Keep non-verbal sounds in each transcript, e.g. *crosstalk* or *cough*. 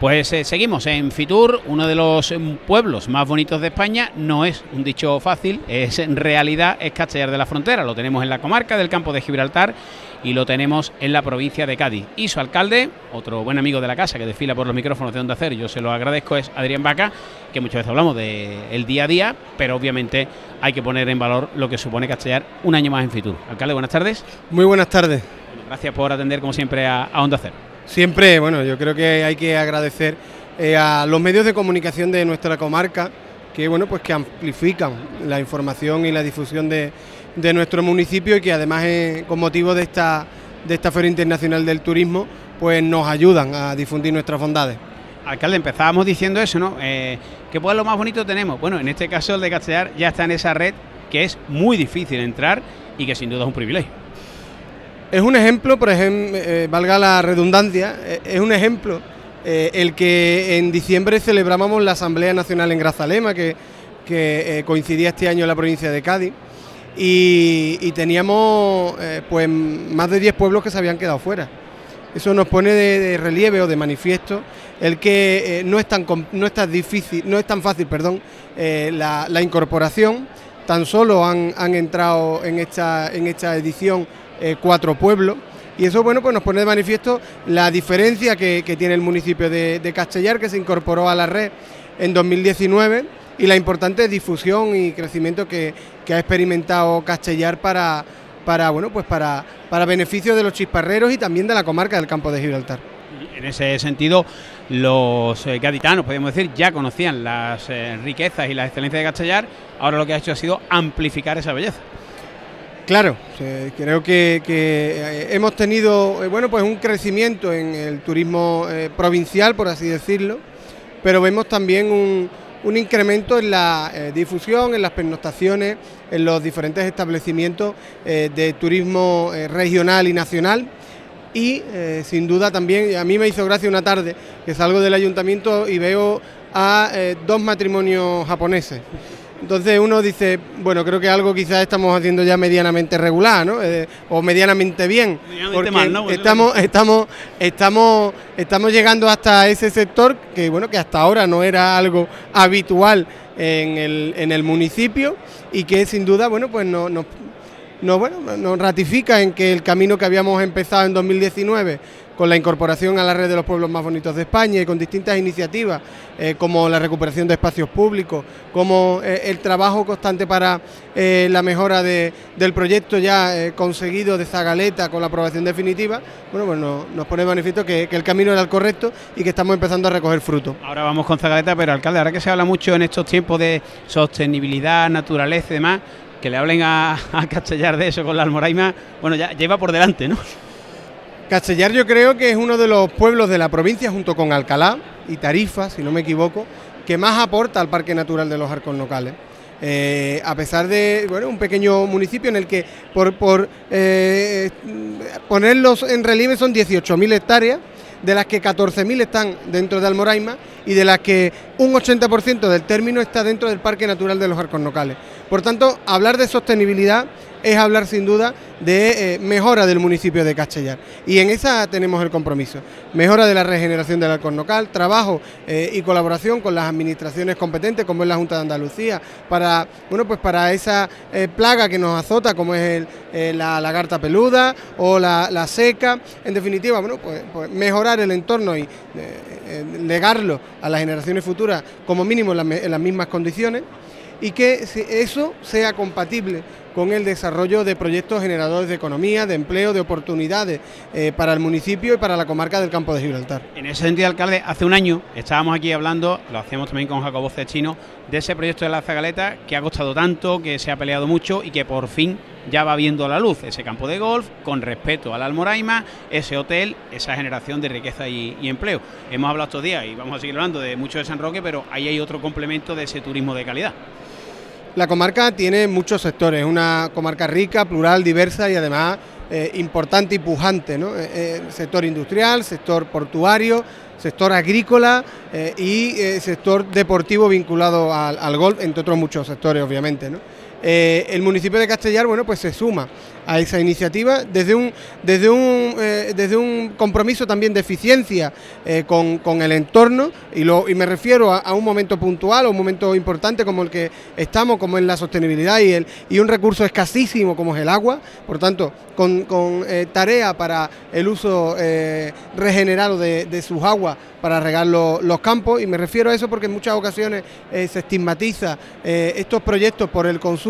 Pues eh, seguimos en Fitur, uno de los pueblos más bonitos de España. No es un dicho fácil, es en realidad es Castellar de la Frontera. Lo tenemos en la comarca del campo de Gibraltar y lo tenemos en la provincia de Cádiz. Y su alcalde, otro buen amigo de la casa que desfila por los micrófonos de Onda Cero, yo se lo agradezco, es Adrián Vaca, que muchas veces hablamos del día a día, pero obviamente hay que poner en valor lo que supone Castellar un año más en Fitur. Alcalde, buenas tardes. Muy buenas tardes. gracias por atender como siempre a Onda Cero. Siempre, bueno, yo creo que hay que agradecer eh, a los medios de comunicación de nuestra comarca que, bueno, pues que amplifican la información y la difusión de, nuestro municipio y que además eh, con motivo de esta, de esta Feria Internacional del Turismo, pues nos ayudan a difundir nuestras bondades. Alcalde, empezábamos diciendo eso, ¿no? Eh, ¿Qué pueblo más bonito tenemos? Bueno, en este caso el de Castellar ya está en esa red que es muy difícil entrar y que sin duda es un privilegio. Es un ejemplo, por ejemplo, eh, valga la redundancia, eh, es un ejemplo eh, el que en diciembre celebrábamos la Asamblea Nacional en Grazalema, que, coincidía este año en la provincia de Cádiz, y, teníamos pues más de 10 pueblos que se habían quedado fuera. Eso nos pone de, relieve o de manifiesto el que no, es tan, no, es tan difícil, no es tan fácil perdón, la, incorporación, tan solo han, han entrado en esta, en esta edición eh, cuatro pueblos. Y eso bueno, pues nos pone de manifiesto la diferencia que, tiene el municipio de, Castellar, que se incorporó a la red en 2019, y la importante difusión y crecimiento que, ha experimentado Castellar para, bueno, pues para, para beneficio de los chisparreros y también de la comarca del campo de Gibraltar. En ese sentido, los eh, gaditanos, podemos decir, ya conocían las eh, riquezas y las excelencias de Castellar, ahora lo que ha hecho ha sido amplificar esa belleza. Claro, creo que, eh, hemos tenido eh, bueno pues un crecimiento en el turismo eh, provincial, por así decirlo, pero vemos también un, incremento en la difusión, en las pernoctaciones, en los diferentes establecimientos de turismo regional y nacional. Y sin duda también, a mí me hizo gracia una tarde que salgo del ayuntamiento y veo a dos matrimonios japoneses. Entonces uno dice, bueno, creo que algo quizás estamos haciendo ya medianamente regular, ¿no? Eh, o medianamente bien. porque estamos, estamos, estamos, estamos llegando hasta ese sector que bueno, que hasta ahora no era algo habitual en el, en el municipio y que sin duda, bueno, pues no, no, bueno, nos ratifica en que el camino que habíamos empezado en 2019 con la incorporación a la red de los pueblos más bonitos de España y con distintas iniciativas eh, como la recuperación de espacios públicos, como eh, el trabajo constante para eh, la mejora del proyecto ya conseguido de Zagaleta con la aprobación definitiva, bueno, pues nos, pone de manifiesto que, el camino era el correcto y que estamos empezando a recoger fruto. Ahora vamos con Zagaleta, pero alcalde, ahora que se habla mucho en estos tiempos de sostenibilidad, naturaleza y demás, que le hablen a, Castellar de eso con la Almoraima, bueno, ya lleva por delante, ¿no? Castellar yo creo que es uno de los pueblos de la provincia, junto con Alcalá y Tarifa, si no me equivoco, que más aporta al Parque Natural de los Arcos Locales. Eh, a pesar de bueno, un pequeño municipio en el que por, eh, ponerlos en relieve son 18.000 hectáreas, de las que 14.000 están dentro de Almoraima y de las que un 80% del término está dentro del Parque Natural de los Arcos Locales. Por tanto, hablar de sostenibilidad es hablar sin duda de eh, mejora del municipio de Castellar. Y en esa tenemos el compromiso. Mejora de la regeneración del local, trabajo eh, y colaboración con las administraciones competentes, como es la Junta de Andalucía, para, bueno, pues para esa eh, plaga que nos azota, como es la lagarta peluda o la, seca. En definitiva, bueno, pues, pues mejorar el entorno y legarlo a las generaciones futuras, como mínimo en las mismas condiciones y que eso sea compatible con el desarrollo de proyectos generadores de economía, de empleo, de oportunidades eh, para el municipio y para la comarca del campo de Gibraltar. En ese sentido, alcalde, hace un año estábamos aquí hablando, lo hacemos también con Jacobo Cechino, de ese proyecto de la Zagaleta que ha costado tanto, que se ha peleado mucho y que por fin ya va viendo la luz. Ese campo de golf, con respeto al Almoraima, ese hotel, esa generación de riqueza y empleo. Hemos hablado estos días y vamos a seguir hablando de mucho de San Roque, pero ahí hay otro complemento de ese turismo de calidad. La comarca tiene muchos sectores, es una comarca rica, plural, diversa y además eh, importante y pujante. ¿no? Eh, eh, sector industrial, sector portuario, sector agrícola y sector deportivo vinculado al, golf, entre otros muchos sectores, obviamente. Eh, el municipio de Castellar, bueno, pues se suma a esa iniciativa desde un, desde un, eh, desde un compromiso también de eficiencia eh, con, el entorno. Y, lo, y me refiero a, un momento puntual, a un momento importante como el que estamos, como es la sostenibilidad y, el, y un recurso escasísimo como es el agua, por tanto, con, con tarea para el uso regenerado de, de sus aguas para regar los campos. Y me refiero a eso porque en muchas ocasiones se estigmatiza estos proyectos por el consumo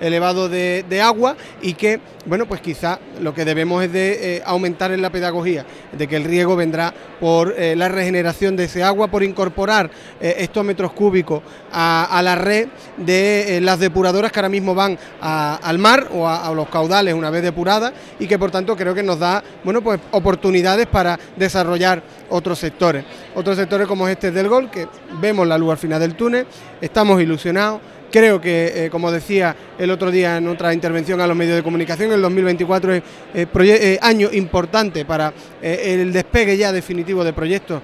elevado de, agua y que, bueno, pues quizá lo que debemos es de eh, aumentar en la pedagogía, de que el riego vendrá por la regeneración de ese agua, por incorporar estos metros cúbicos a, la red de las depuradoras que ahora mismo van al mar o a, a los caudales una vez depuradas y que por tanto creo que nos da, bueno, pues oportunidades para desarrollar otros sectores. Otros sectores como este del gol, que vemos la luz al final del túnel, estamos ilusionados. Creo que, eh, como decía el otro día en otra intervención a los medios de comunicación, el 2024 es eh, eh, año importante para el despegue ya definitivo de proyectos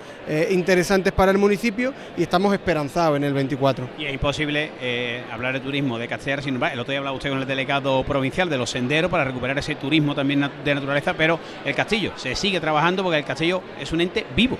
interesantes para el municipio y estamos esperanzados en el 24. Y es imposible hablar de turismo de Castellar sin el otro día hablaba usted con el delegado provincial de los senderos para recuperar ese turismo también de naturaleza, pero el castillo se sigue trabajando porque el castillo es un ente vivo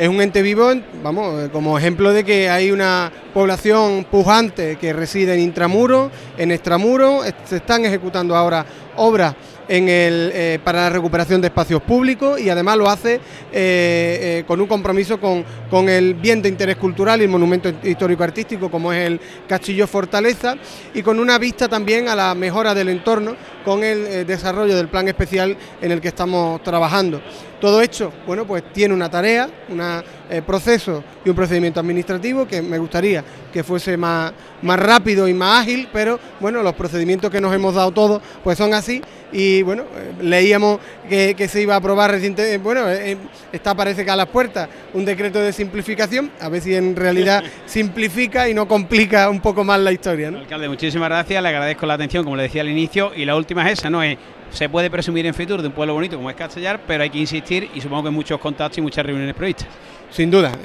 es un ente vivo, vamos, eh, como ejemplo de que hay una población pujante que reside en intramuro, en extramuro, se están ejecutando ahora obras eh, para la recuperación de espacios públicos y además lo hace eh, eh, con un compromiso con, el bien de interés cultural y el monumento histórico-artístico como es el Castillo Fortaleza y con una vista también a la mejora del entorno con el desarrollo del plan especial en el que estamos trabajando. Todo hecho, bueno, pues tiene una tarea, un proceso y un procedimiento administrativo que me gustaría que fuese más, más rápido y más ágil, pero bueno, los procedimientos que nos hemos dado todos pues son así y bueno, eh, leíamos que, se iba a aprobar recientemente, bueno, eh, eh, está parece que a las puertas un decreto de simplificación, a ver si en realidad *laughs* simplifica y no complica un poco más la historia. ¿no? Alcalde, muchísimas gracias, le agradezco la atención, como le decía al inicio, y la última es esa, ¿no? Es, se puede presumir en Fitur de un pueblo bonito como es Castellar, pero hay que insistir y supongo que muchos contactos y muchas reuniones previstas. Sin duda,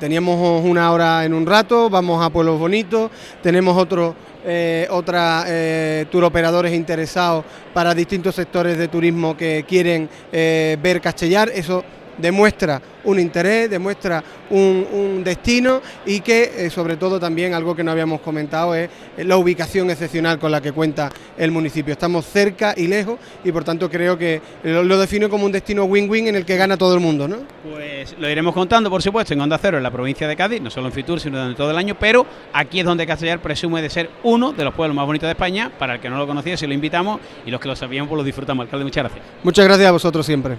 teníamos una hora en un rato, vamos a pueblos bonitos, tenemos otro eh, otras eh, operadores interesados para distintos sectores de turismo que quieren eh, ver Castellar. Eso demuestra un interés, demuestra un, destino y que eh, sobre todo también algo que no habíamos comentado es la ubicación excepcional con la que cuenta el municipio. Estamos cerca y lejos y por tanto creo que lo, defino como un destino win-win en el que gana todo el mundo. ¿no? Pues lo iremos contando por supuesto en Onda Cero en la provincia de Cádiz, no solo en Fitur sino durante todo el año, pero aquí es donde Castellar presume de ser uno de los pueblos más bonitos de España, para el que no lo conocía, si lo invitamos y los que lo sabíamos pues lo disfrutamos. Alcalde, muchas gracias. Muchas gracias a vosotros siempre.